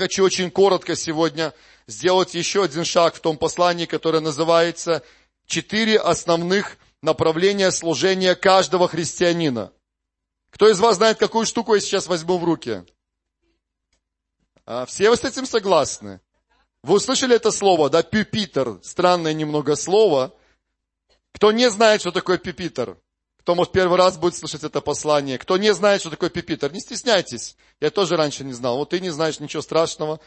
хочу очень коротко сегодня сделать еще один шаг в том послании, которое называется «Четыре основных направления служения каждого христианина». Кто из вас знает, какую штуку я сейчас возьму в руки? А, все вы с этим согласны? Вы услышали это слово, да, пюпитер, странное немного слово. Кто не знает, что такое пюпитер? Кто, может, первый раз будет слышать это послание? Кто не знает, что такое пюпитер? Не стесняйтесь. Я тоже раньше не знал. Вот ты не знаешь, ничего страшного.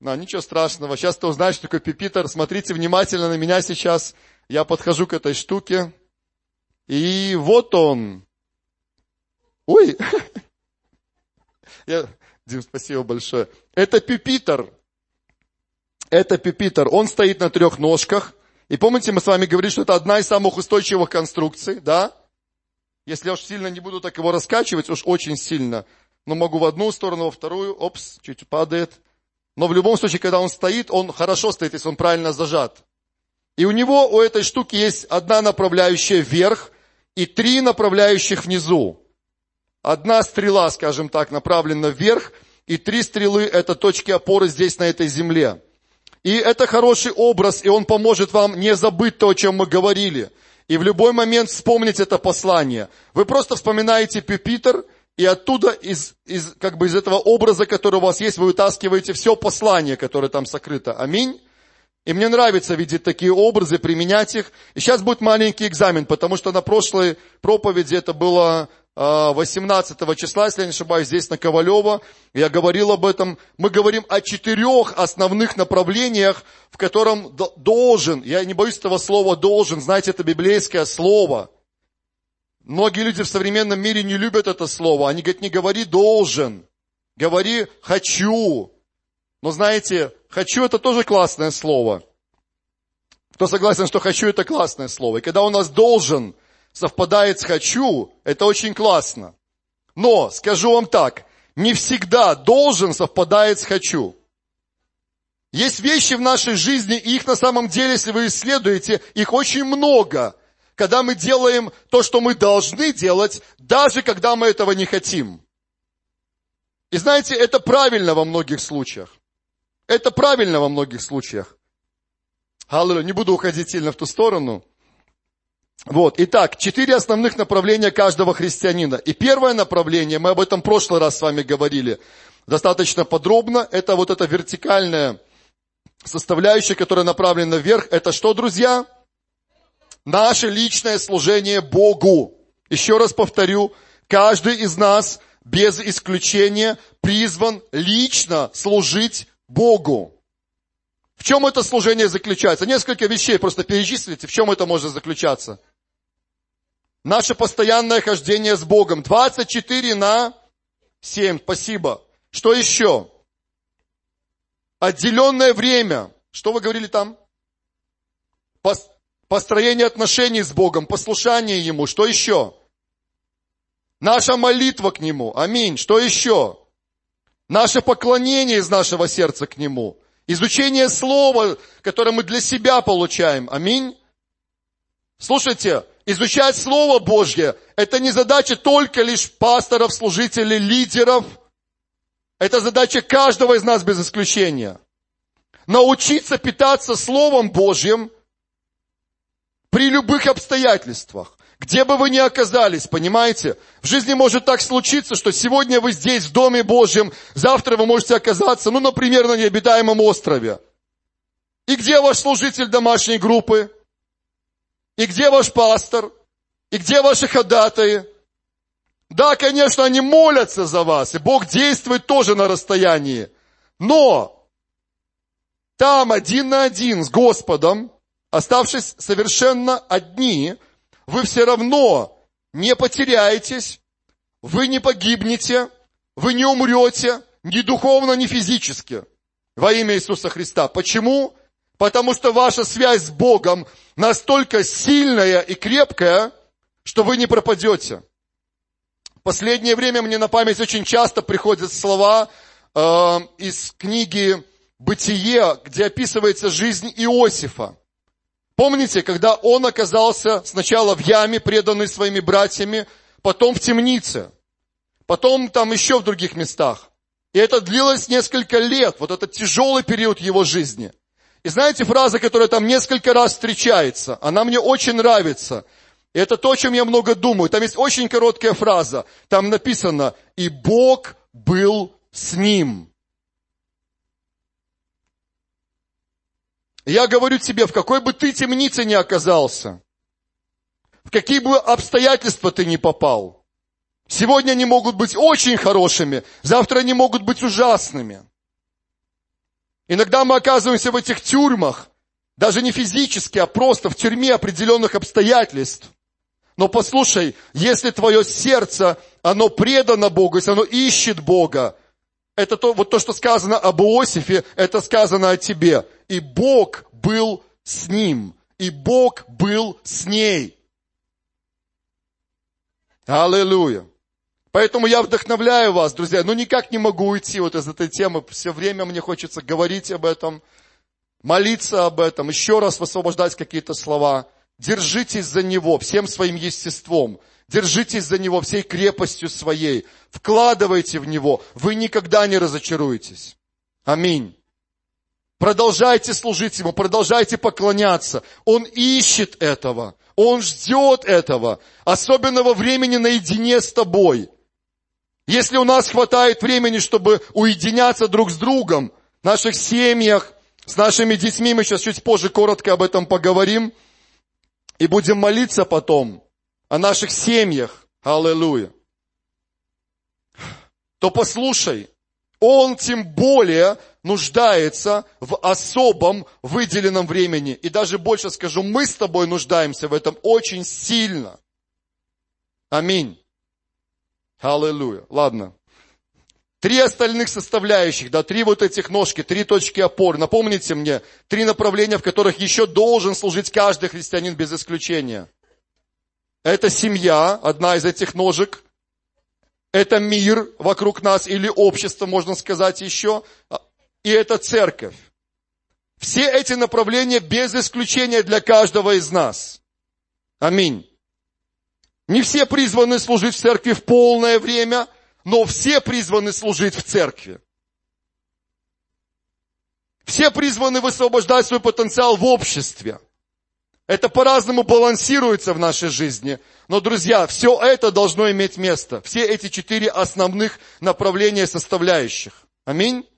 Да, ничего страшного. Сейчас ты узнаешь, что такое пюпитер. Смотрите внимательно на меня сейчас. Я подхожу к этой штуке. И вот он. Ой. Я... Дим, спасибо большое. Это пюпитер. Это пюпитер. Он стоит на трех ножках. И помните, мы с вами говорили, что это одна из самых устойчивых конструкций, да? Если я уж сильно не буду так его раскачивать, уж очень сильно, но могу в одну сторону, во вторую, опс, чуть падает. Но в любом случае, когда он стоит, он хорошо стоит, если он правильно зажат. И у него, у этой штуки есть одна направляющая вверх и три направляющих внизу. Одна стрела, скажем так, направлена вверх, и три стрелы – это точки опоры здесь, на этой земле. И это хороший образ, и он поможет вам не забыть то, о чем мы говорили. И в любой момент вспомнить это послание. Вы просто вспоминаете Пюпитер, и оттуда, из, из, как бы из этого образа, который у вас есть, вы вытаскиваете все послание, которое там сокрыто. Аминь. И мне нравится видеть такие образы, применять их. И сейчас будет маленький экзамен, потому что на прошлой проповеди это было 18 а, числа, если я не ошибаюсь, здесь на Ковалева, я говорил об этом. Мы говорим о четырех основных направлениях, в котором должен, я не боюсь этого слова должен, знаете, это библейское слово. Многие люди в современном мире не любят это слово. Они говорят, не говори должен, говори хочу. Но знаете, хочу это тоже классное слово. Кто согласен, что хочу это классное слово? И когда у нас должен – совпадает с «хочу», это очень классно. Но, скажу вам так, не всегда должен совпадает с «хочу». Есть вещи в нашей жизни, и их на самом деле, если вы исследуете, их очень много, когда мы делаем то, что мы должны делать, даже когда мы этого не хотим. И знаете, это правильно во многих случаях. Это правильно во многих случаях. Аллилуйя, не буду уходить сильно в ту сторону. Вот, итак, четыре основных направления каждого христианина. И первое направление, мы об этом в прошлый раз с вами говорили достаточно подробно, это вот эта вертикальная составляющая, которая направлена вверх. Это что, друзья? Наше личное служение Богу. Еще раз повторю, каждый из нас без исключения призван лично служить Богу. В чем это служение заключается? Несколько вещей просто перечислите, в чем это может заключаться. Наше постоянное хождение с Богом. 24 на 7. Спасибо. Что еще? Отделенное время. Что вы говорили там? Построение отношений с Богом, послушание Ему. Что еще? Наша молитва к Нему. Аминь. Что еще? Наше поклонение из нашего сердца к Нему. Изучение Слова, которое мы для себя получаем. Аминь. Слушайте, изучать Слово Божье, это не задача только лишь пасторов, служителей, лидеров. Это задача каждого из нас без исключения. Научиться питаться Словом Божьим при любых обстоятельствах. Где бы вы ни оказались, понимаете? В жизни может так случиться, что сегодня вы здесь, в Доме Божьем, завтра вы можете оказаться, ну, например, на необитаемом острове. И где ваш служитель домашней группы? И где ваш пастор? И где ваши ходатаи? Да, конечно, они молятся за вас, и Бог действует тоже на расстоянии. Но там один на один с Господом, оставшись совершенно одни, вы все равно не потеряетесь, вы не погибнете, вы не умрете, ни духовно, ни физически, во имя Иисуса Христа. Почему? Потому что ваша связь с Богом настолько сильная и крепкая, что вы не пропадете. В последнее время мне на память очень часто приходят слова э, из книги «Бытие», где описывается жизнь Иосифа. Помните, когда он оказался сначала в яме, преданный своими братьями, потом в темнице, потом там еще в других местах. И это длилось несколько лет, вот этот тяжелый период его жизни. И знаете, фраза, которая там несколько раз встречается, она мне очень нравится. Это то, о чем я много думаю. Там есть очень короткая фраза. Там написано, и Бог был с ним. Я говорю тебе, в какой бы ты темнице ни оказался, в какие бы обстоятельства ты ни попал, сегодня они могут быть очень хорошими, завтра они могут быть ужасными. Иногда мы оказываемся в этих тюрьмах, даже не физически, а просто в тюрьме определенных обстоятельств. Но послушай, если твое сердце, оно предано Богу, если оно ищет Бога, это то, вот то, что сказано об Иосифе, это сказано о тебе. И Бог был с ним, и Бог был с ней. Аллилуйя. Поэтому я вдохновляю вас, друзья, но никак не могу уйти вот из этой темы. Все время мне хочется говорить об этом, молиться об этом, еще раз высвобождать какие-то слова. Держитесь за Него всем своим естеством. Держитесь за Него всей крепостью своей. Вкладывайте в Него. Вы никогда не разочаруетесь. Аминь. Продолжайте служить Ему, продолжайте поклоняться. Он ищет этого. Он ждет этого. Особенного времени наедине с тобой. Если у нас хватает времени, чтобы уединяться друг с другом, в наших семьях, с нашими детьми, мы сейчас чуть позже коротко об этом поговорим, и будем молиться потом о наших семьях, аллилуйя, то послушай, он тем более нуждается в особом выделенном времени. И даже больше скажу, мы с тобой нуждаемся в этом очень сильно. Аминь. Аллилуйя. Ладно. Три остальных составляющих, да, три вот этих ножки, три точки опоры. Напомните мне, три направления, в которых еще должен служить каждый христианин без исключения. Это семья, одна из этих ножек. Это мир вокруг нас или общество, можно сказать еще. И это церковь. Все эти направления без исключения для каждого из нас. Аминь. Не все призваны служить в церкви в полное время, но все призваны служить в церкви. Все призваны высвобождать свой потенциал в обществе. Это по-разному балансируется в нашей жизни. Но, друзья, все это должно иметь место. Все эти четыре основных направления составляющих. Аминь.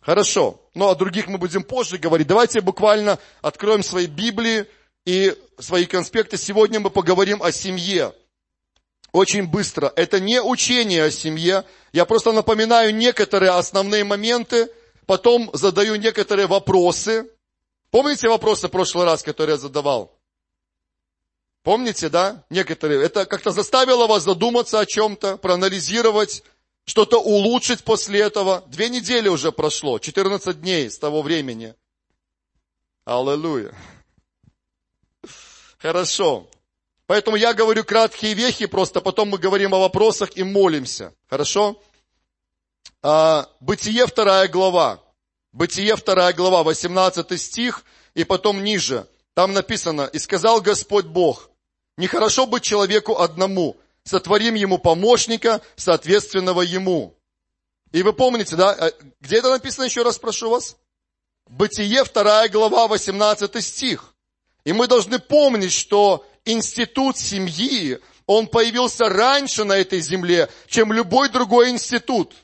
Хорошо. Но о других мы будем позже говорить. Давайте буквально откроем свои Библии и свои конспекты. Сегодня мы поговорим о семье. Очень быстро. Это не учение о семье. Я просто напоминаю некоторые основные моменты, потом задаю некоторые вопросы. Помните вопросы в прошлый раз, которые я задавал? Помните, да? Некоторые. Это как-то заставило вас задуматься о чем-то, проанализировать, что-то улучшить после этого. Две недели уже прошло, 14 дней с того времени. Аллилуйя. Хорошо. Поэтому я говорю краткие вехи, просто потом мы говорим о вопросах и молимся. Хорошо? А, Бытие вторая глава. Бытие вторая глава, 18 стих, и потом ниже. Там написано, «И сказал Господь Бог, нехорошо быть человеку одному, сотворим ему помощника, соответственного ему». И вы помните, да, э, где это написано, еще раз прошу вас? Бытие вторая глава, 18 стих. И мы должны помнить, что институт семьи, он появился раньше на этой земле, чем любой другой институт.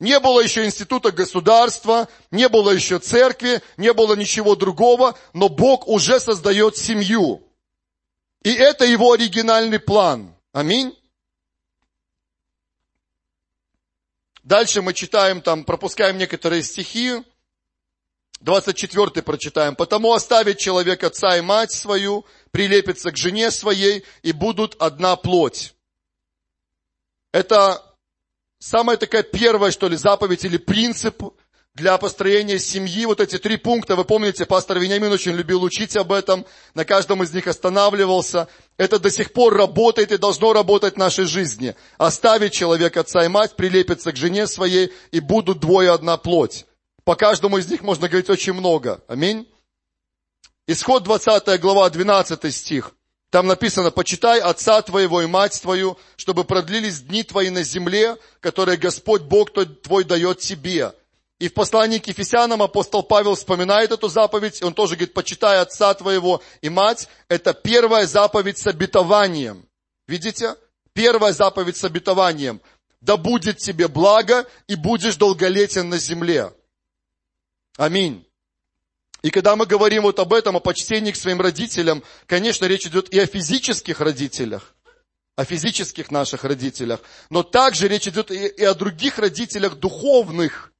Не было еще института государства, не было еще церкви, не было ничего другого, но Бог уже создает семью. И это его оригинальный план. Аминь. Дальше мы читаем там, пропускаем некоторые стихи. 24 прочитаем. «Потому оставит человек отца и мать свою, прилепится к жене своей, и будут одна плоть». Это самая такая первая, что ли, заповедь или принцип для построения семьи. Вот эти три пункта, вы помните, пастор Вениамин очень любил учить об этом, на каждом из них останавливался. Это до сих пор работает и должно работать в нашей жизни. Оставить человек отца и мать, прилепится к жене своей, и будут двое одна плоть. По каждому из них можно говорить очень много. Аминь. Исход 20 глава, 12 стих. Там написано, почитай отца твоего и мать твою, чтобы продлились дни твои на земле, которые Господь Бог твой дает тебе. И в послании к Ефесянам апостол Павел вспоминает эту заповедь, и он тоже говорит, почитай отца твоего и мать. Это первая заповедь с обетованием. Видите? Первая заповедь с обетованием. Да будет тебе благо, и будешь долголетен на земле. Аминь. И когда мы говорим вот об этом, о почтении к своим родителям, конечно, речь идет и о физических родителях, о физических наших родителях, но также речь идет и, о других родителях духовных.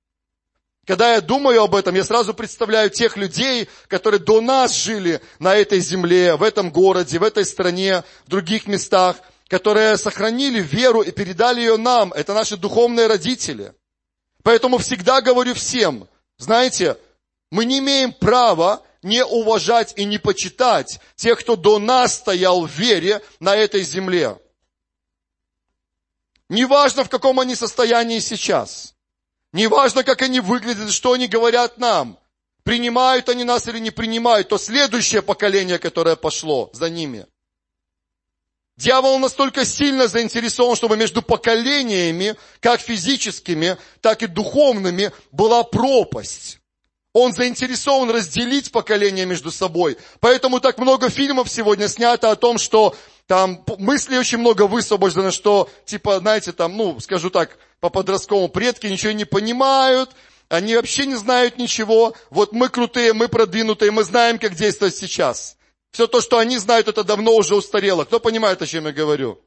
Когда я думаю об этом, я сразу представляю тех людей, которые до нас жили на этой земле, в этом городе, в этой стране, в других местах, которые сохранили веру и передали ее нам. Это наши духовные родители. Поэтому всегда говорю всем, знаете, мы не имеем права не уважать и не почитать тех, кто до нас стоял в вере на этой земле. Неважно, в каком они состоянии сейчас. Неважно, как они выглядят, что они говорят нам. Принимают они нас или не принимают, то следующее поколение, которое пошло за ними. Дьявол настолько сильно заинтересован, чтобы между поколениями, как физическими, так и духовными, была пропасть. Он заинтересован разделить поколения между собой. Поэтому так много фильмов сегодня снято о том, что там мысли очень много высвобождено, что, типа, знаете, там, ну, скажу так, по подростковому предки ничего не понимают, они вообще не знают ничего. Вот мы крутые, мы продвинутые, мы знаем, как действовать сейчас. Все то, что они знают, это давно уже устарело. Кто понимает, о чем я говорю?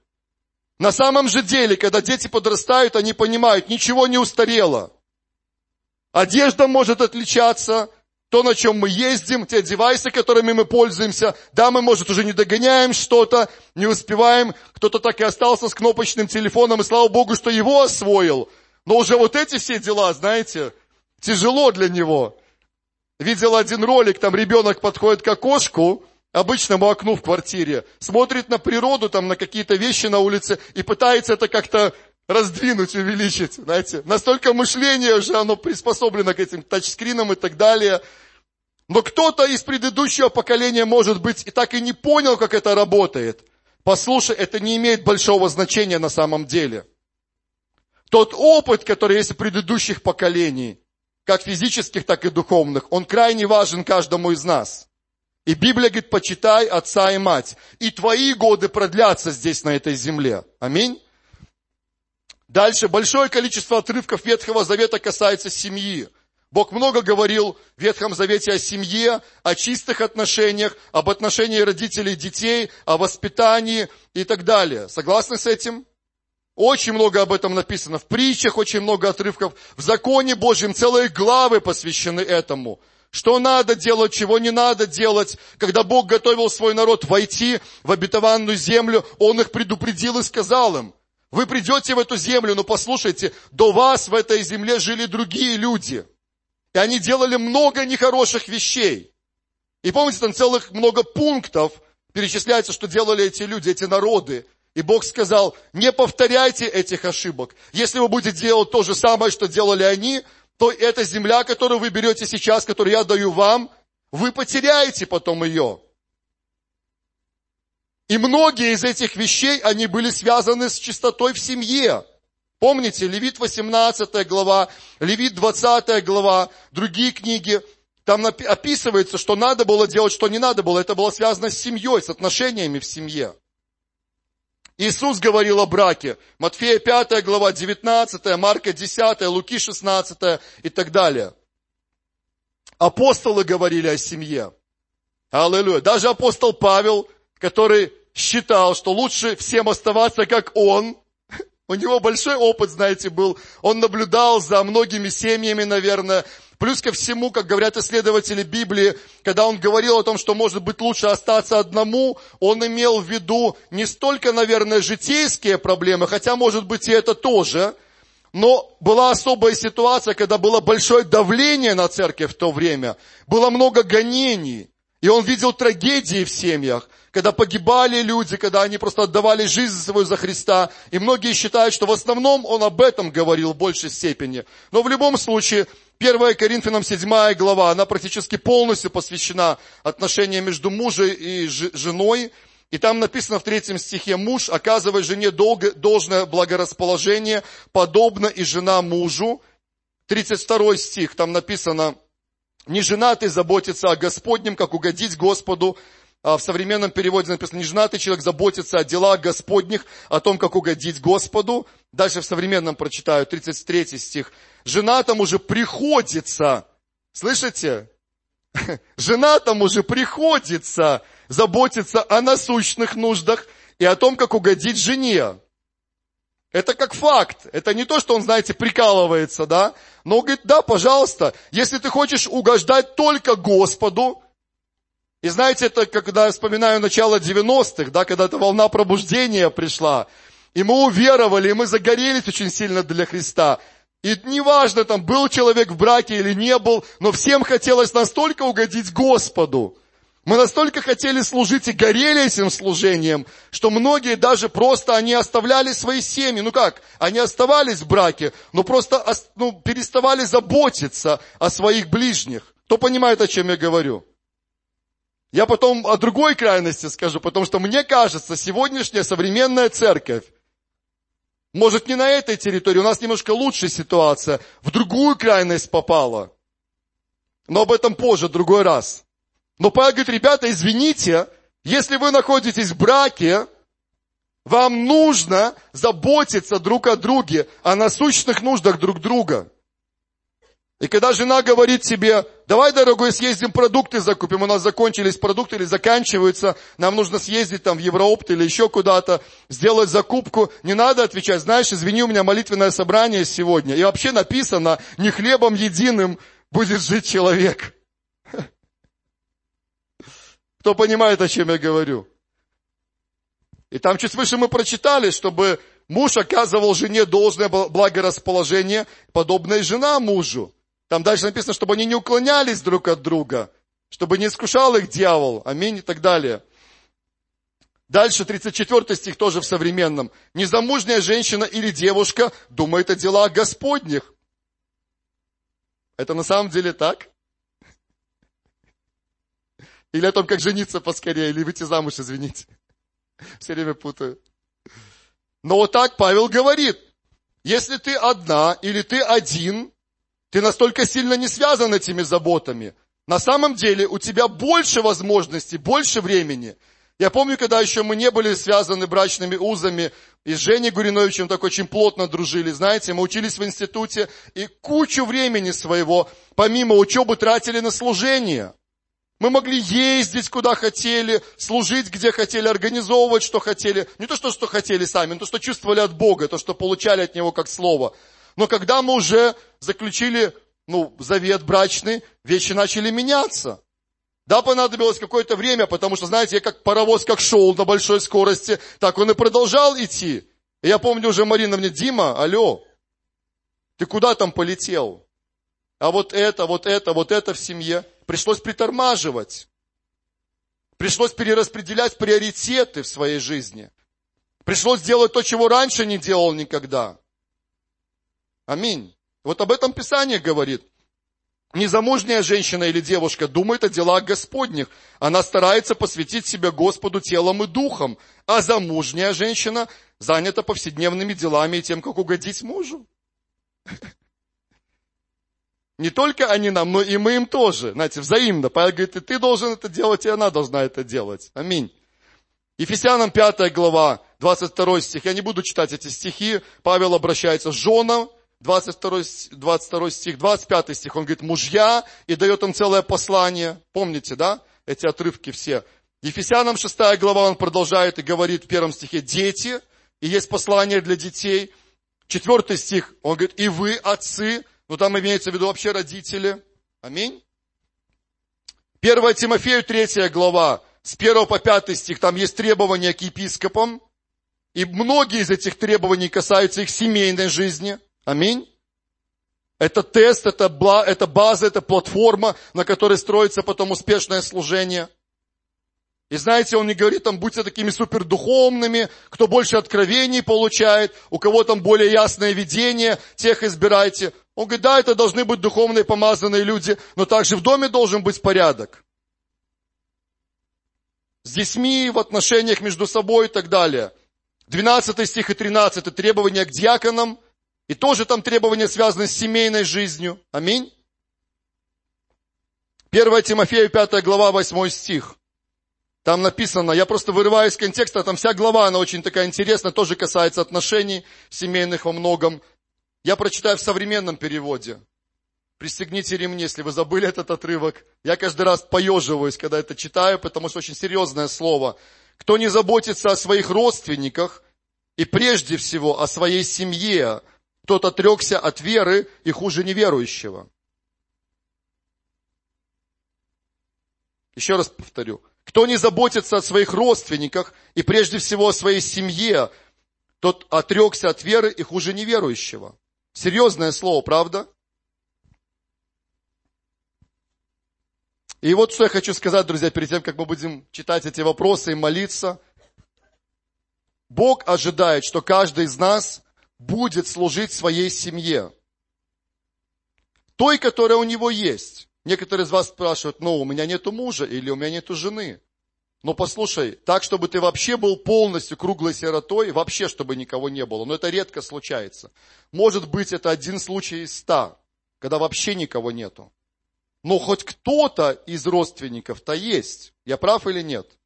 На самом же деле, когда дети подрастают, они понимают, ничего не устарело. Одежда может отличаться, то, на чем мы ездим, те девайсы, которыми мы пользуемся. Да, мы, может, уже не догоняем что-то, не успеваем. Кто-то так и остался с кнопочным телефоном, и слава Богу, что его освоил. Но уже вот эти все дела, знаете, тяжело для него. Видел один ролик, там ребенок подходит к окошку, обычному окну в квартире, смотрит на природу, там на какие-то вещи на улице и пытается это как-то раздвинуть, увеличить, знаете. Настолько мышление уже, оно приспособлено к этим тачскринам и так далее. Но кто-то из предыдущего поколения, может быть, и так и не понял, как это работает. Послушай, это не имеет большого значения на самом деле. Тот опыт, который есть у предыдущих поколений, как физических, так и духовных, он крайне важен каждому из нас. И Библия говорит, почитай отца и мать. И твои годы продлятся здесь, на этой земле. Аминь. Дальше, большое количество отрывков Ветхого Завета касается семьи. Бог много говорил в Ветхом Завете о семье, о чистых отношениях, об отношении родителей и детей, о воспитании и так далее. Согласны с этим? Очень много об этом написано. В притчах очень много отрывков. В законе Божьем целые главы посвящены этому. Что надо делать, чего не надо делать. Когда Бог готовил свой народ войти в обетованную землю, Он их предупредил и сказал им, вы придете в эту землю, но послушайте, до вас в этой земле жили другие люди. И они делали много нехороших вещей. И помните, там целых много пунктов перечисляется, что делали эти люди, эти народы. И Бог сказал, не повторяйте этих ошибок. Если вы будете делать то же самое, что делали они, то эта земля, которую вы берете сейчас, которую я даю вам, вы потеряете потом ее. И многие из этих вещей, они были связаны с чистотой в семье. Помните, Левит 18 глава, Левит 20 глава, другие книги, там описывается, что надо было делать, что не надо было. Это было связано с семьей, с отношениями в семье. Иисус говорил о браке. Матфея 5 глава, 19, Марка 10, Луки 16 и так далее. Апостолы говорили о семье. Аллилуйя. Даже апостол Павел, который считал, что лучше всем оставаться как он. У него большой опыт, знаете, был. Он наблюдал за многими семьями, наверное. Плюс ко всему, как говорят исследователи Библии, когда он говорил о том, что может быть лучше остаться одному, он имел в виду не столько, наверное, житейские проблемы, хотя, может быть, и это тоже, но была особая ситуация, когда было большое давление на церковь в то время, было много гонений, и он видел трагедии в семьях когда погибали люди, когда они просто отдавали жизнь свою за Христа. И многие считают, что в основном он об этом говорил в большей степени. Но в любом случае, 1 Коринфянам 7 глава, она практически полностью посвящена отношениям между мужем и женой. И там написано в третьем стихе, муж, оказывая жене долго, должное благорасположение, подобно и жена мужу. 32 стих, там написано, не женатый заботится о Господнем, как угодить Господу. А в современном переводе написано, не женатый человек заботится о делах Господних, о том, как угодить Господу. Дальше в современном прочитаю, 33 стих. Женатому же приходится, слышите? Женатому же приходится заботиться о насущных нуждах и о том, как угодить жене. Это как факт. Это не то, что он, знаете, прикалывается, да? Но он говорит, да, пожалуйста, если ты хочешь угождать только Господу, и знаете, это когда вспоминаю начало 90-х, да, когда эта волна пробуждения пришла, и мы уверовали, и мы загорелись очень сильно для Христа. И неважно, там, был человек в браке или не был, но всем хотелось настолько угодить Господу. Мы настолько хотели служить и горели этим служением, что многие даже просто, они оставляли свои семьи. Ну как? Они оставались в браке, но просто ну, переставали заботиться о своих ближних. Кто понимает, о чем я говорю? Я потом о другой крайности скажу, потому что мне кажется, сегодняшняя современная церковь, может не на этой территории, у нас немножко лучшая ситуация, в другую крайность попала. Но об этом позже, другой раз. Но Павел говорит, ребята, извините, если вы находитесь в браке, вам нужно заботиться друг о друге, о насущных нуждах друг друга. И когда жена говорит тебе, давай, дорогой, съездим продукты закупим, у нас закончились продукты или заканчиваются, нам нужно съездить там в Евроопт или еще куда-то, сделать закупку, не надо отвечать, знаешь, извини, у меня молитвенное собрание сегодня. И вообще написано, не хлебом единым будет жить человек. Кто понимает, о чем я говорю? И там чуть выше мы прочитали, чтобы муж оказывал жене должное благорасположение, подобное жена мужу. Там дальше написано, чтобы они не уклонялись друг от друга, чтобы не искушал их дьявол, аминь и так далее. Дальше 34 стих тоже в современном. Незамужняя женщина или девушка думает о делах Господних. Это на самом деле так? Или о том, как жениться поскорее, или выйти замуж, извините. Все время путаю. Но вот так Павел говорит. Если ты одна или ты один, ты настолько сильно не связан этими заботами. На самом деле у тебя больше возможностей, больше времени. Я помню, когда еще мы не были связаны брачными узами, и с Женей Гуриновичем так очень плотно дружили, знаете, мы учились в институте, и кучу времени своего, помимо учебы, тратили на служение. Мы могли ездить куда хотели, служить где хотели, организовывать что хотели. Не то, что, что хотели сами, но то, что чувствовали от Бога, то, что получали от Него как Слово. Но когда мы уже заключили ну, завет брачный, вещи начали меняться. Да, понадобилось какое-то время, потому что, знаете, я как паровоз как шел на большой скорости, так он и продолжал идти. И я помню уже Марина мне, Дима, алло, ты куда там полетел? А вот это, вот это, вот это в семье. Пришлось притормаживать. Пришлось перераспределять приоритеты в своей жизни. Пришлось делать то, чего раньше не делал никогда. Аминь. Вот об этом Писание говорит. Незамужняя женщина или девушка думает о делах Господних. Она старается посвятить себя Господу телом и духом. А замужняя женщина занята повседневными делами и тем, как угодить мужу. Не только они нам, но и мы им тоже. Знаете, взаимно. Павел говорит, и ты должен это делать, и она должна это делать. Аминь. Ефесянам 5 глава, 22 стих. Я не буду читать эти стихи. Павел обращается к женам, 22, 22 стих, 25 стих. Он говорит, мужья, и дает им целое послание. Помните, да? Эти отрывки все. Ефесянам 6 глава он продолжает и говорит в первом стихе, дети, и есть послание для детей. Четвертый стих, он говорит, и вы, отцы, но ну, там имеется в виду вообще родители. Аминь. 1 Тимофею 3 глава, с 1 по 5 стих, там есть требования к епископам. И многие из этих требований касаются их семейной жизни. Аминь. Это тест, это, это база, это платформа, на которой строится потом успешное служение. И знаете, он не говорит, там, будьте такими супердуховными, кто больше откровений получает, у кого там более ясное видение, тех избирайте. Он говорит, да, это должны быть духовные помазанные люди, но также в доме должен быть порядок. с детьми, в отношениях между собой и так далее. 12 стих и 13 требования к диаконам, и тоже там требования связаны с семейной жизнью. Аминь. 1 Тимофею 5 глава 8 стих. Там написано, я просто вырываю из контекста, там вся глава, она очень такая интересная, тоже касается отношений семейных во многом. Я прочитаю в современном переводе. Пристегните ремни, если вы забыли этот отрывок. Я каждый раз поеживаюсь, когда это читаю, потому что очень серьезное слово. Кто не заботится о своих родственниках и прежде всего о своей семье, тот отрекся от веры и хуже неверующего. Еще раз повторю. Кто не заботится о своих родственниках и прежде всего о своей семье, тот отрекся от веры и хуже неверующего. Серьезное слово, правда? И вот что я хочу сказать, друзья, перед тем, как мы будем читать эти вопросы и молиться. Бог ожидает, что каждый из нас будет служить своей семье. Той, которая у него есть. Некоторые из вас спрашивают, ну, у меня нету мужа или у меня нету жены. Но послушай, так, чтобы ты вообще был полностью круглой сиротой, вообще, чтобы никого не было. Но это редко случается. Может быть, это один случай из ста, когда вообще никого нету. Но хоть кто-то из родственников-то есть. Я прав или нет?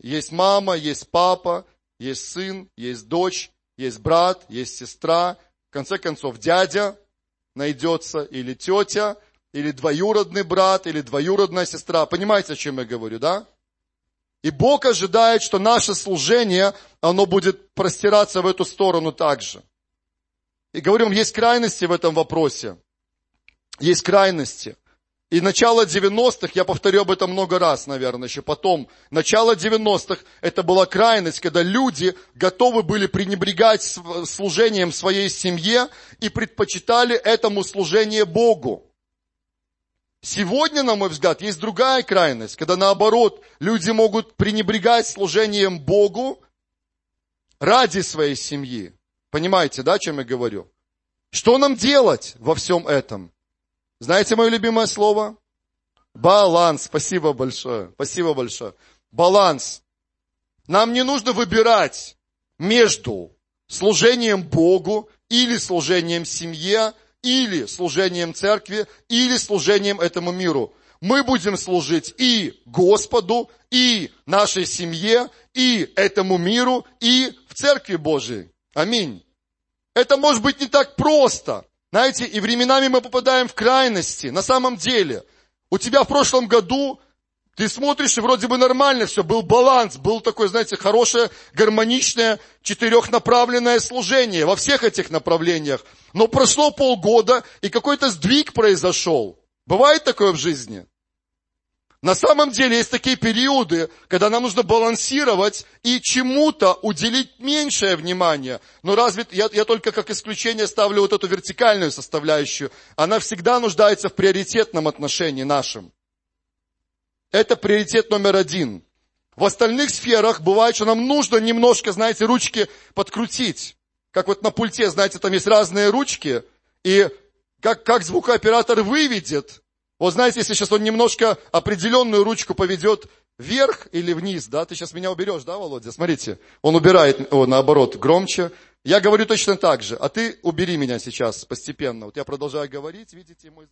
Есть мама, есть папа, есть сын, есть дочь, есть брат, есть сестра. В конце концов, дядя найдется или тетя, или двоюродный брат, или двоюродная сестра. Понимаете, о чем я говорю, да? И Бог ожидает, что наше служение, оно будет простираться в эту сторону также. И говорю вам, есть крайности в этом вопросе. Есть крайности. И начало 90-х, я повторю об этом много раз, наверное, еще потом. Начало 90-х это была крайность, когда люди готовы были пренебрегать служением своей семье и предпочитали этому служение Богу. Сегодня, на мой взгляд, есть другая крайность, когда наоборот люди могут пренебрегать служением Богу ради своей семьи. Понимаете, да, о чем я говорю? Что нам делать во всем этом? Знаете мое любимое слово? Баланс. Спасибо большое. Спасибо большое. Баланс. Нам не нужно выбирать между служением Богу или служением семье, или служением церкви, или служением этому миру. Мы будем служить и Господу, и нашей семье, и этому миру, и в церкви Божией. Аминь. Это может быть не так просто. Знаете, и временами мы попадаем в крайности. На самом деле, у тебя в прошлом году ты смотришь, и вроде бы нормально все, был баланс, был такое, знаете, хорошее, гармоничное, четырехнаправленное служение во всех этих направлениях. Но прошло полгода, и какой-то сдвиг произошел. Бывает такое в жизни? На самом деле есть такие периоды, когда нам нужно балансировать и чему-то уделить меньшее внимание. Но разве я, я только как исключение ставлю вот эту вертикальную составляющую. Она всегда нуждается в приоритетном отношении нашем. Это приоритет номер один. В остальных сферах бывает, что нам нужно немножко, знаете, ручки подкрутить. Как вот на пульте, знаете, там есть разные ручки. И как, как звукооператор выведет, вот знаете, если сейчас он немножко определенную ручку поведет вверх или вниз, да, ты сейчас меня уберешь, да, Володя? Смотрите, он убирает, о, наоборот, громче. Я говорю точно так же, а ты убери меня сейчас постепенно. Вот я продолжаю говорить, видите, мой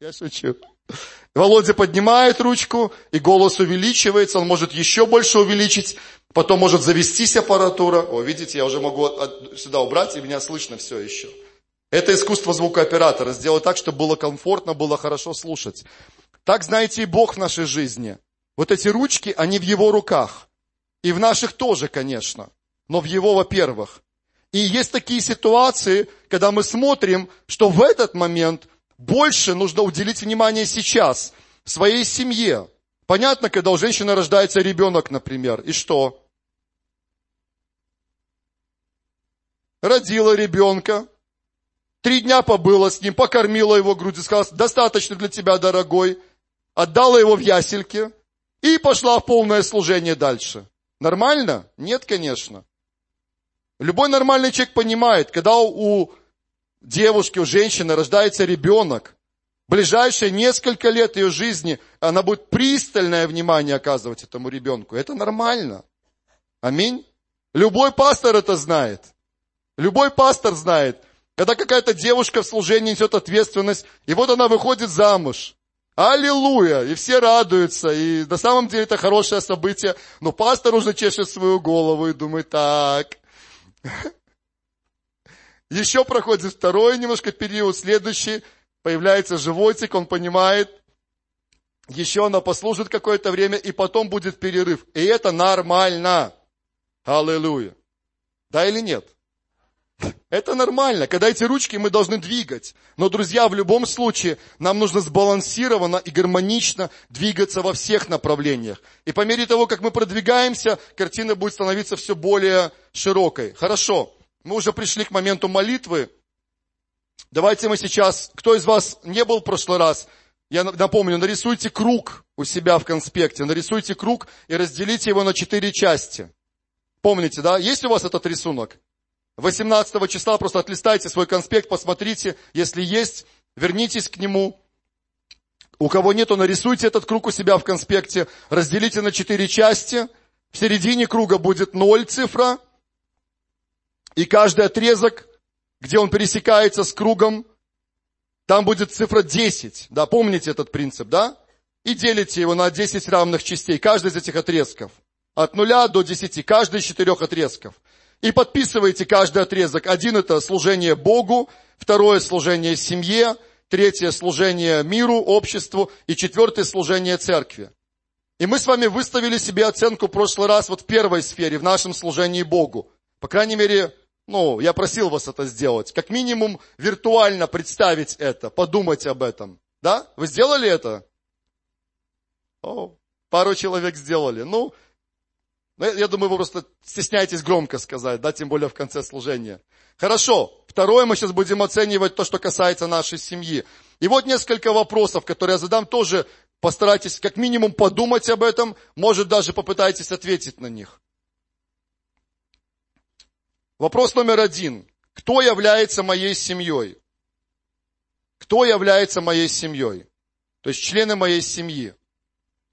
Я шучу. Володя поднимает ручку, и голос увеличивается, он может еще больше увеличить, потом может завестись аппаратура. О, видите, я уже могу сюда убрать, и меня слышно все еще. Это искусство звукооператора, сделать так, чтобы было комфортно, было хорошо слушать. Так, знаете, и Бог в нашей жизни. Вот эти ручки, они в Его руках. И в наших тоже, конечно. Но в Его, во-первых. И есть такие ситуации, когда мы смотрим, что в этот момент больше нужно уделить внимание сейчас своей семье. Понятно, когда у женщины рождается ребенок, например, и что? Родила ребенка, три дня побыла с ним, покормила его грудью, сказала, достаточно для тебя, дорогой, отдала его в ясельки и пошла в полное служение дальше. Нормально? Нет, конечно. Любой нормальный человек понимает, когда у девушки, у женщины рождается ребенок, ближайшие несколько лет ее жизни она будет пристальное внимание оказывать этому ребенку. Это нормально. Аминь. Любой пастор это знает. Любой пастор знает. Когда какая-то девушка в служении несет ответственность, и вот она выходит замуж. Аллилуйя! И все радуются, и на самом деле это хорошее событие, но пастор уже чешет свою голову и думает, так, еще проходит второй немножко период, следующий, появляется животик, он понимает, еще она послужит какое-то время, и потом будет перерыв. И это нормально. Аллилуйя. Да или нет? Это нормально. Когда эти ручки мы должны двигать. Но, друзья, в любом случае нам нужно сбалансированно и гармонично двигаться во всех направлениях. И по мере того, как мы продвигаемся, картина будет становиться все более широкой. Хорошо. Мы уже пришли к моменту молитвы. Давайте мы сейчас, кто из вас не был в прошлый раз, я напомню, нарисуйте круг у себя в конспекте, нарисуйте круг и разделите его на четыре части. Помните, да? Есть у вас этот рисунок? 18 числа просто отлистайте свой конспект, посмотрите, если есть, вернитесь к нему. У кого нету, нарисуйте этот круг у себя в конспекте, разделите на четыре части. В середине круга будет ноль цифра, и каждый отрезок, где он пересекается с кругом, там будет цифра 10. Да, помните этот принцип, да? И делите его на 10 равных частей, каждый из этих отрезков. От нуля до 10, каждый из четырех отрезков. И подписываете каждый отрезок. Один это служение Богу, второе служение семье, третье служение миру, обществу и четвертое служение церкви. И мы с вами выставили себе оценку в прошлый раз вот в первой сфере, в нашем служении Богу. По крайней мере, ну, я просил вас это сделать. Как минимум виртуально представить это, подумать об этом. Да? Вы сделали это? О, пару человек сделали. Ну, ну, я думаю, вы просто стесняетесь громко сказать, да, тем более в конце служения. Хорошо. Второе, мы сейчас будем оценивать то, что касается нашей семьи. И вот несколько вопросов, которые я задам, тоже постарайтесь как минимум подумать об этом, может даже попытайтесь ответить на них. Вопрос номер один. Кто является моей семьей? Кто является моей семьей? То есть члены моей семьи.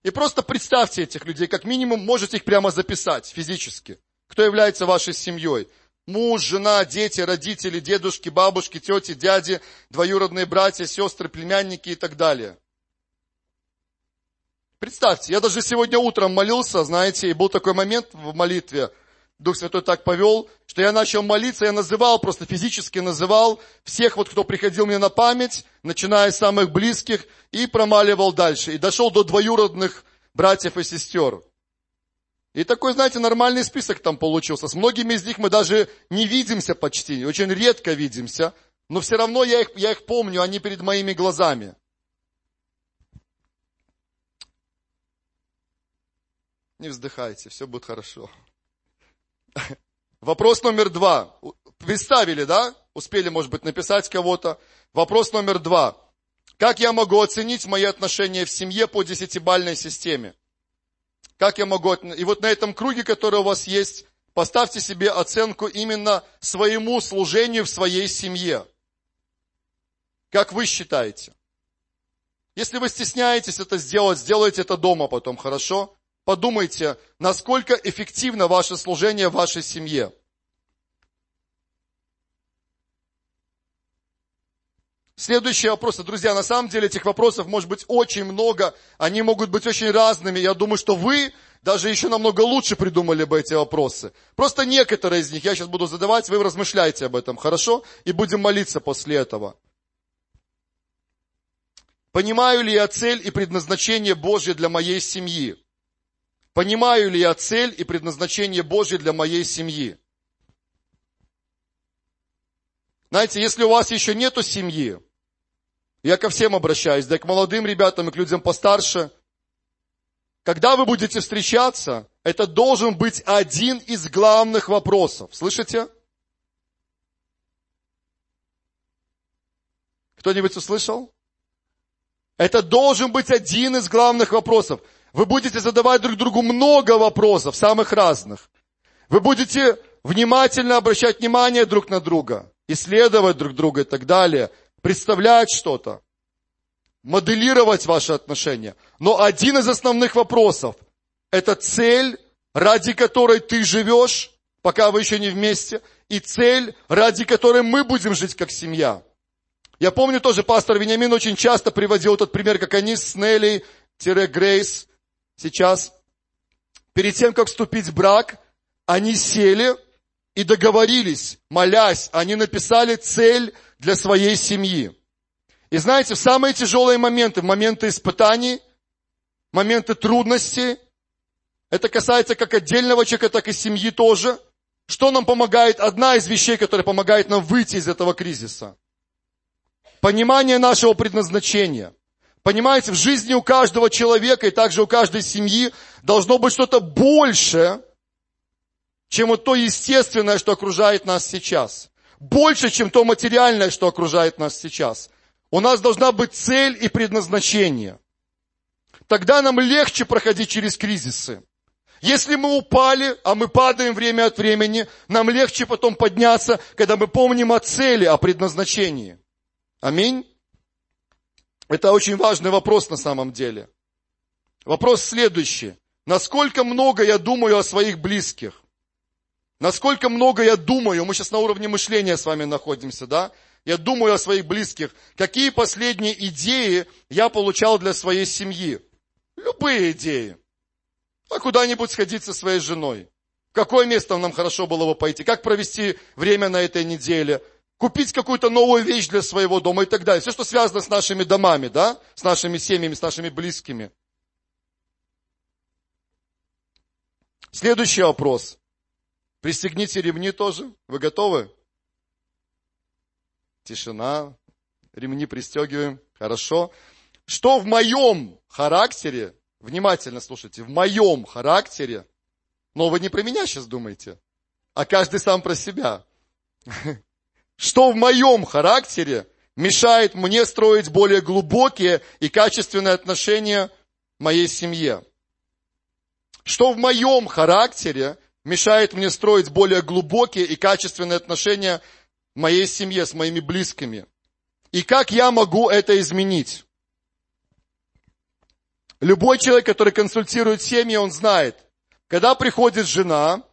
И просто представьте этих людей, как минимум можете их прямо записать физически. Кто является вашей семьей? Муж, жена, дети, родители, дедушки, бабушки, тети, дяди, двоюродные братья, сестры, племянники и так далее. Представьте, я даже сегодня утром молился, знаете, и был такой момент в молитве, Дух Святой так повел, что я начал молиться, я называл, просто физически называл всех, вот, кто приходил мне на память, начиная с самых близких, и промаливал дальше. И дошел до двоюродных братьев и сестер. И такой, знаете, нормальный список там получился. С многими из них мы даже не видимся почти, очень редко видимся, но все равно я их, я их помню, они перед моими глазами. Не вздыхайте, все будет хорошо. Вопрос номер два. Представили, да? Успели, может быть, написать кого-то. Вопрос номер два. Как я могу оценить мои отношения в семье по десятибальной системе? Как я могу... И вот на этом круге, который у вас есть, поставьте себе оценку именно своему служению в своей семье. Как вы считаете? Если вы стесняетесь это сделать, сделайте это дома потом, хорошо? Подумайте, насколько эффективно ваше служение в вашей семье. Следующий вопрос. Друзья, на самом деле этих вопросов может быть очень много. Они могут быть очень разными. Я думаю, что вы даже еще намного лучше придумали бы эти вопросы. Просто некоторые из них я сейчас буду задавать, вы размышляйте об этом, хорошо? И будем молиться после этого. Понимаю ли я цель и предназначение Божье для моей семьи? Понимаю ли я цель и предназначение Божье для моей семьи? Знаете, если у вас еще нету семьи, я ко всем обращаюсь, да и к молодым ребятам, и к людям постарше, когда вы будете встречаться, это должен быть один из главных вопросов. Слышите? Кто-нибудь услышал? Это должен быть один из главных вопросов. Вы будете задавать друг другу много вопросов, самых разных. Вы будете внимательно обращать внимание друг на друга, исследовать друг друга и так далее, представлять что-то, моделировать ваши отношения. Но один из основных вопросов – это цель, ради которой ты живешь, пока вы еще не вместе, и цель, ради которой мы будем жить как семья. Я помню тоже, пастор Вениамин очень часто приводил тот пример, как они с Нелли-Грейс сейчас, перед тем, как вступить в брак, они сели и договорились, молясь, они написали цель для своей семьи. И знаете, в самые тяжелые моменты, в моменты испытаний, моменты трудностей, это касается как отдельного человека, так и семьи тоже. Что нам помогает? Одна из вещей, которая помогает нам выйти из этого кризиса. Понимание нашего предназначения. Понимаете, в жизни у каждого человека и также у каждой семьи должно быть что-то большее, чем вот то естественное, что окружает нас сейчас. Больше, чем то материальное, что окружает нас сейчас. У нас должна быть цель и предназначение. Тогда нам легче проходить через кризисы. Если мы упали, а мы падаем время от времени, нам легче потом подняться, когда мы помним о цели, о предназначении. Аминь. Это очень важный вопрос на самом деле. Вопрос следующий. Насколько много я думаю о своих близких? Насколько много я думаю, мы сейчас на уровне мышления с вами находимся, да? Я думаю о своих близких. Какие последние идеи я получал для своей семьи? Любые идеи. А куда-нибудь сходить со своей женой. В какое место нам хорошо было бы пойти? Как провести время на этой неделе? Купить какую-то новую вещь для своего дома и так далее. Все, что связано с нашими домами, да? С нашими семьями, с нашими близкими. Следующий вопрос. Пристегните ремни тоже. Вы готовы? Тишина. Ремни пристегиваем. Хорошо. Что в моем характере, внимательно слушайте, в моем характере, но вы не про меня сейчас думаете, а каждый сам про себя. Что в моем характере мешает мне строить более глубокие и качественные отношения моей семье? Что в моем характере мешает мне строить более глубокие и качественные отношения в моей семье, с моими близкими. И как я могу это изменить? Любой человек, который консультирует семьи, он знает, когда приходит жена,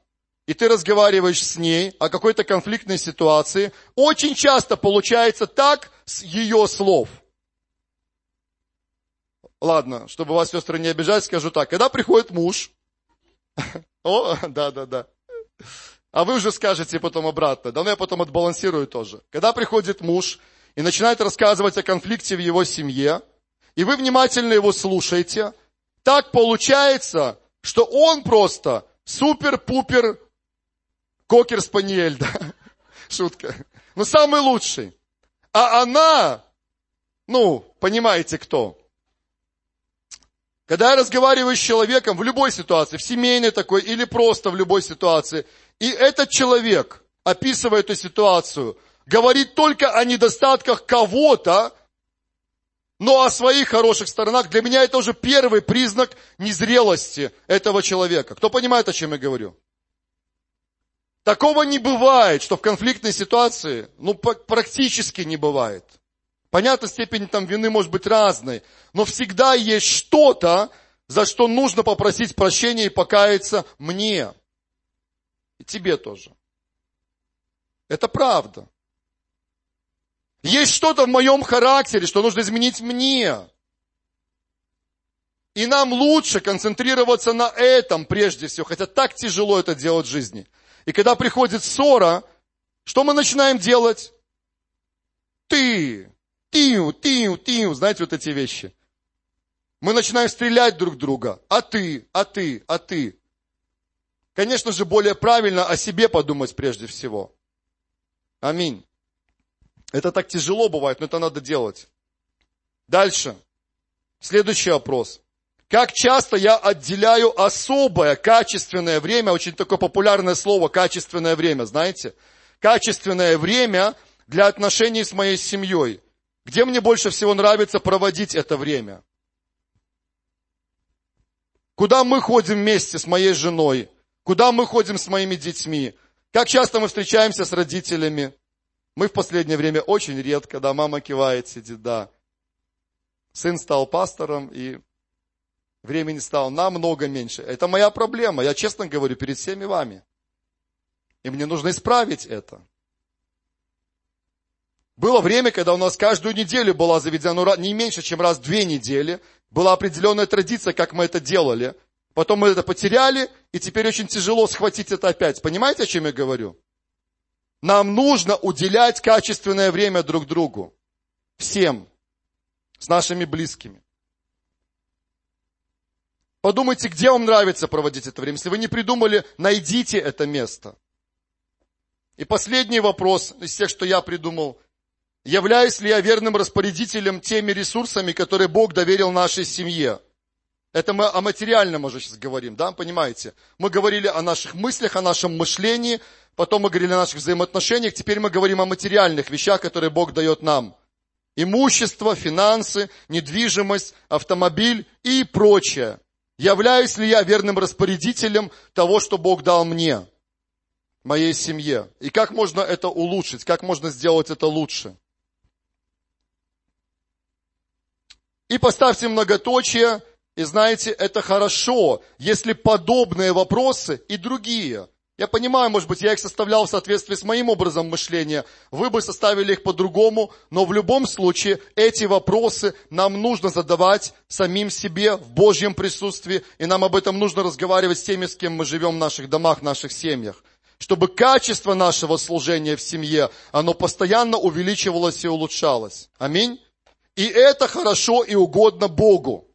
и ты разговариваешь с ней о какой-то конфликтной ситуации, очень часто получается так с ее слов. Ладно, чтобы вас, сестры, не обижать, скажу так. Когда приходит муж, о, да, да, да. А вы уже скажете потом обратно. Да, но я потом отбалансирую тоже. Когда приходит муж и начинает рассказывать о конфликте в его семье, и вы внимательно его слушаете, так получается, что он просто супер-пупер кокер-спаниель, да? Шутка. Но самый лучший. А она, ну, понимаете кто? Когда я разговариваю с человеком в любой ситуации, в семейной такой или просто в любой ситуации, и этот человек, описывая эту ситуацию, говорит только о недостатках кого-то, но о своих хороших сторонах, для меня это уже первый признак незрелости этого человека. Кто понимает, о чем я говорю? Такого не бывает, что в конфликтной ситуации, ну, практически не бывает. Понятно, степень там вины может быть разной, но всегда есть что-то, за что нужно попросить прощения и покаяться мне. И тебе тоже. Это правда. Есть что-то в моем характере, что нужно изменить мне. И нам лучше концентрироваться на этом прежде всего, хотя так тяжело это делать в жизни. И когда приходит ссора, что мы начинаем делать? Ты, Тиу, тиу, тиу, знаете вот эти вещи. Мы начинаем стрелять друг друга. А ты, а ты, а ты. Конечно же, более правильно о себе подумать прежде всего. Аминь. Это так тяжело бывает, но это надо делать. Дальше. Следующий вопрос. Как часто я отделяю особое качественное время, очень такое популярное слово, качественное время, знаете? Качественное время для отношений с моей семьей. Где мне больше всего нравится проводить это время? Куда мы ходим вместе с моей женой? Куда мы ходим с моими детьми? Как часто мы встречаемся с родителями? Мы в последнее время очень редко, да, мама кивает, сидит, да. Сын стал пастором, и времени стало намного меньше. Это моя проблема, я честно говорю перед всеми вами. И мне нужно исправить это. Было время, когда у нас каждую неделю была заведена, ну, не меньше, чем раз в две недели, была определенная традиция, как мы это делали. Потом мы это потеряли, и теперь очень тяжело схватить это опять. Понимаете, о чем я говорю? Нам нужно уделять качественное время друг другу. Всем. С нашими близкими. Подумайте, где вам нравится проводить это время. Если вы не придумали, найдите это место. И последний вопрос из тех, что я придумал. Являюсь ли я верным распорядителем теми ресурсами, которые Бог доверил нашей семье? Это мы о материальном уже сейчас говорим, да, понимаете? Мы говорили о наших мыслях, о нашем мышлении, потом мы говорили о наших взаимоотношениях, теперь мы говорим о материальных вещах, которые Бог дает нам. Имущество, финансы, недвижимость, автомобиль и прочее. Являюсь ли я верным распорядителем того, что Бог дал мне, моей семье? И как можно это улучшить, как можно сделать это лучше? И поставьте многоточие, и знаете, это хорошо, если подобные вопросы и другие. Я понимаю, может быть, я их составлял в соответствии с моим образом мышления, вы бы составили их по-другому, но в любом случае эти вопросы нам нужно задавать самим себе в Божьем присутствии, и нам об этом нужно разговаривать с теми, с кем мы живем в наших домах, в наших семьях чтобы качество нашего служения в семье, оно постоянно увеличивалось и улучшалось. Аминь. И это хорошо и угодно Богу.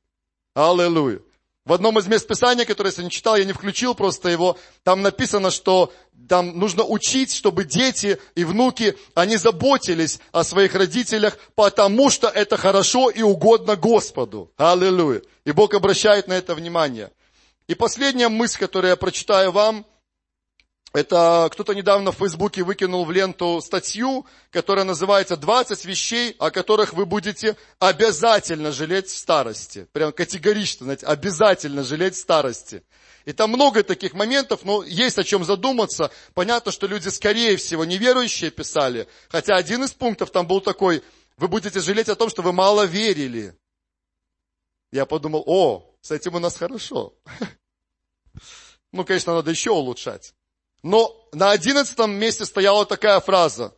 Аллилуйя. В одном из мест Писания, которое я сегодня читал, я не включил просто его, там написано, что там нужно учить, чтобы дети и внуки, они заботились о своих родителях, потому что это хорошо и угодно Господу. Аллилуйя. И Бог обращает на это внимание. И последняя мысль, которую я прочитаю вам, это кто-то недавно в Фейсбуке выкинул в ленту статью, которая называется «20 вещей, о которых вы будете обязательно жалеть в старости». Прям категорично, знаете, обязательно жалеть в старости. И там много таких моментов, но есть о чем задуматься. Понятно, что люди, скорее всего, неверующие писали. Хотя один из пунктов там был такой, вы будете жалеть о том, что вы мало верили. Я подумал, о, с этим у нас хорошо. Ну, конечно, надо еще улучшать. Но на одиннадцатом месте стояла такая фраза.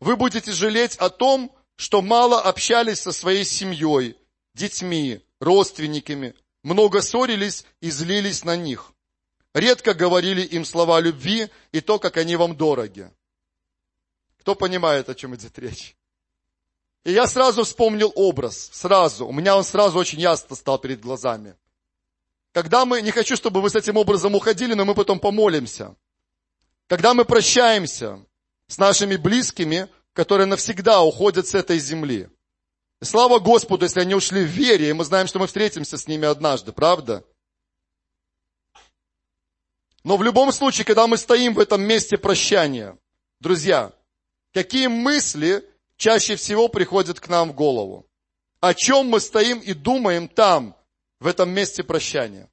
Вы будете жалеть о том, что мало общались со своей семьей, детьми, родственниками, много ссорились и злились на них. Редко говорили им слова любви и то, как они вам дороги. Кто понимает, о чем идет речь? И я сразу вспомнил образ, сразу. У меня он сразу очень ясно стал перед глазами. Когда мы, не хочу, чтобы вы с этим образом уходили, но мы потом помолимся. Когда мы прощаемся с нашими близкими, которые навсегда уходят с этой земли. И слава Господу, если они ушли в вере, и мы знаем, что мы встретимся с ними однажды, правда? Но в любом случае, когда мы стоим в этом месте прощания, друзья, какие мысли чаще всего приходят к нам в голову? О чем мы стоим и думаем там, в этом месте прощания?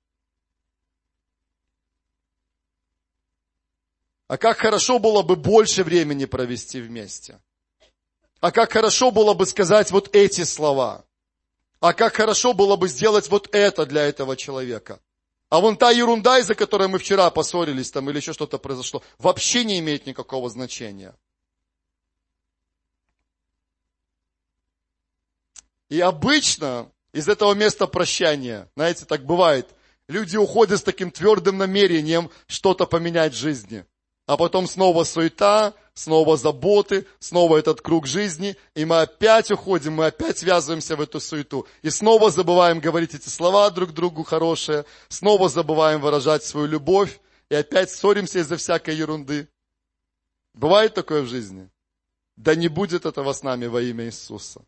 А как хорошо было бы больше времени провести вместе. А как хорошо было бы сказать вот эти слова. А как хорошо было бы сделать вот это для этого человека. А вон та ерунда, из-за которой мы вчера поссорились там или еще что-то произошло, вообще не имеет никакого значения. И обычно из этого места прощания, знаете, так бывает, люди уходят с таким твердым намерением что-то поменять в жизни – а потом снова суета, снова заботы, снова этот круг жизни, и мы опять уходим, мы опять связываемся в эту суету, и снова забываем говорить эти слова друг другу хорошие, снова забываем выражать свою любовь, и опять ссоримся из-за всякой ерунды. Бывает такое в жизни? Да не будет этого с нами во имя Иисуса.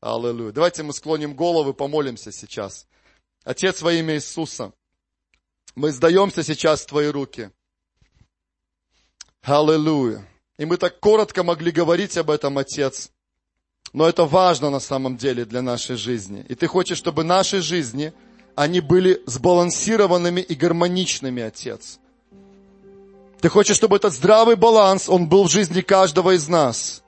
Аллилуйя. Давайте мы склоним головы, помолимся сейчас. Отец во имя Иисуса, мы сдаемся сейчас в Твои руки – Аллилуйя. И мы так коротко могли говорить об этом, Отец. Но это важно на самом деле для нашей жизни. И Ты хочешь, чтобы наши жизни, они были сбалансированными и гармоничными, Отец. Ты хочешь, чтобы этот здравый баланс, он был в жизни каждого из нас.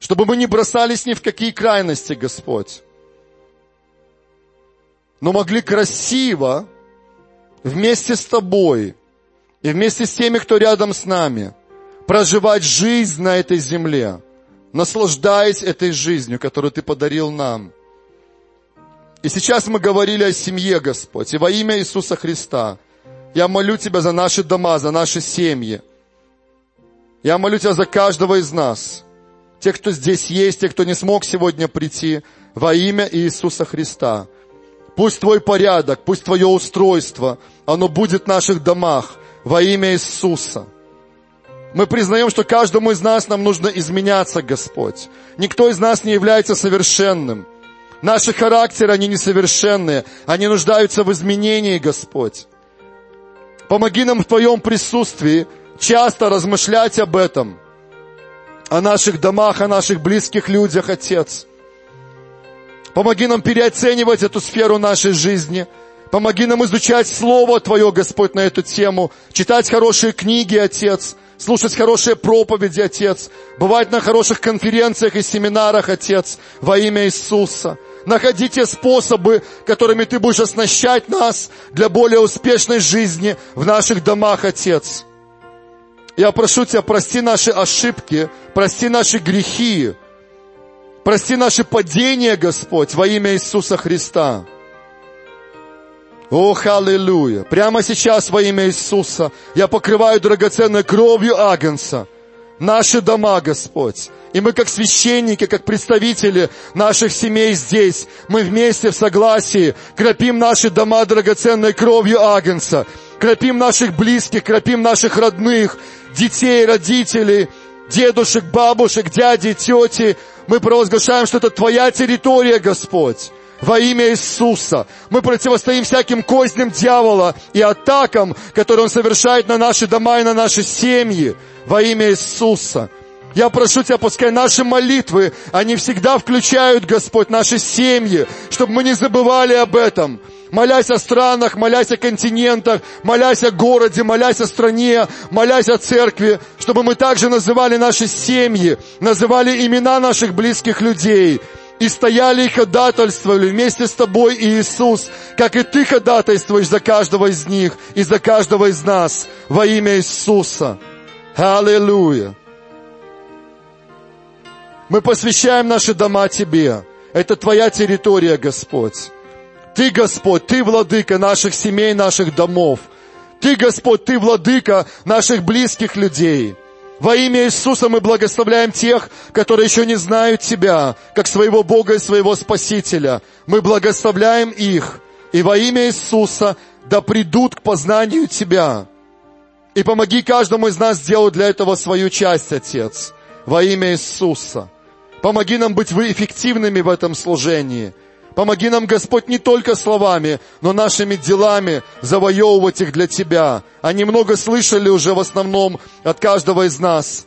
Чтобы мы не бросались ни в какие крайности, Господь. Но могли красиво вместе с Тобой и вместе с теми, кто рядом с нами, проживать жизнь на этой земле, наслаждаясь этой жизнью, которую Ты подарил нам. И сейчас мы говорили о семье, Господь, и во имя Иисуса Христа – я молю Тебя за наши дома, за наши семьи. Я молю Тебя за каждого из нас. Те, кто здесь есть, те, кто не смог сегодня прийти, во имя Иисуса Христа. Пусть Твой порядок, пусть Твое устройство, оно будет в наших домах во имя Иисуса. Мы признаем, что каждому из нас нам нужно изменяться, Господь. Никто из нас не является совершенным. Наши характеры, они несовершенные. Они нуждаются в изменении, Господь. Помоги нам в Твоем присутствии часто размышлять об этом, о наших домах, о наших близких людях, Отец. Помоги нам переоценивать эту сферу нашей жизни. Помоги нам изучать Слово Твое, Господь, на эту тему. Читать хорошие книги, Отец. Слушать хорошие проповеди, Отец. Бывать на хороших конференциях и семинарах, Отец. Во имя Иисуса. Находите способы, которыми Ты будешь оснащать нас для более успешной жизни в наших домах, Отец. Я прошу Тебя, прости наши ошибки, прости наши грехи, прости наши падения, Господь, во имя Иисуса Христа. О, аллилуйя! Прямо сейчас во имя Иисуса я покрываю драгоценной кровью Агнца наши дома, Господь. И мы как священники, как представители наших семей здесь, мы вместе в согласии кропим наши дома драгоценной кровью Агнца, кропим наших близких, кропим наших родных, детей, родителей, дедушек, бабушек, дяди, тети. Мы провозглашаем, что это Твоя территория, Господь во имя Иисуса. Мы противостоим всяким козням дьявола и атакам, которые он совершает на наши дома и на наши семьи во имя Иисуса. Я прошу Тебя, пускай наши молитвы, они всегда включают, Господь, наши семьи, чтобы мы не забывали об этом. Молясь о странах, молясь о континентах, молясь о городе, молясь о стране, молясь о церкви, чтобы мы также называли наши семьи, называли имена наших близких людей и стояли и ходатайствовали вместе с тобой, Иисус, как и ты ходатайствуешь за каждого из них и за каждого из нас во имя Иисуса. Аллилуйя. Мы посвящаем наши дома Тебе. Это Твоя территория, Господь. Ты, Господь, Ты владыка наших семей, наших домов. Ты, Господь, Ты владыка наших близких людей. Во имя Иисуса мы благословляем тех, которые еще не знают Тебя, как своего Бога и своего Спасителя. Мы благословляем их. И во имя Иисуса да придут к познанию Тебя. И помоги каждому из нас сделать для этого свою часть, Отец, во имя Иисуса. Помоги нам быть эффективными в этом служении. Помоги нам, Господь, не только словами, но нашими делами завоевывать их для Тебя. Они много слышали уже в основном от каждого из нас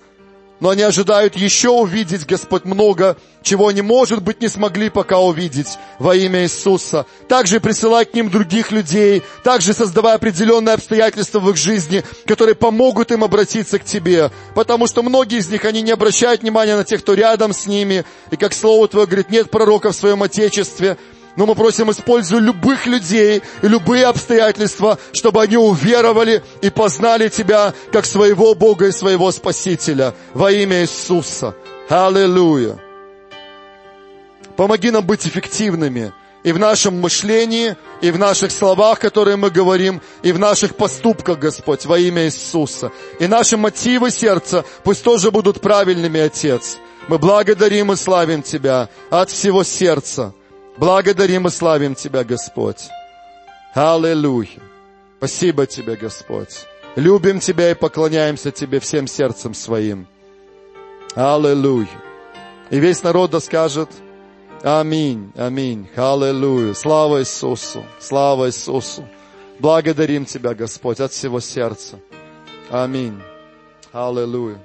но они ожидают еще увидеть, Господь, много, чего они, может быть, не смогли пока увидеть во имя Иисуса. Также присылай к ним других людей, также создавай определенные обстоятельства в их жизни, которые помогут им обратиться к Тебе, потому что многие из них, они не обращают внимания на тех, кто рядом с ними, и как Слово Твое говорит, нет пророка в своем Отечестве, но мы просим, используй любых людей и любые обстоятельства, чтобы они уверовали и познали Тебя как своего Бога и своего Спасителя во имя Иисуса. Аллилуйя. Помоги нам быть эффективными и в нашем мышлении, и в наших словах, которые мы говорим, и в наших поступках, Господь, во имя Иисуса. И наши мотивы сердца пусть тоже будут правильными, Отец. Мы благодарим и славим Тебя от всего сердца. Благодарим и славим Тебя, Господь. Аллилуйя. Спасибо Тебе, Господь. Любим Тебя и поклоняемся Тебе всем сердцем своим. Аллилуйя. И весь народ да скажет Аминь, аминь, аллилуйя. Слава Иисусу, слава Иисусу. Благодарим Тебя, Господь, от всего сердца. Аминь. Аллилуйя.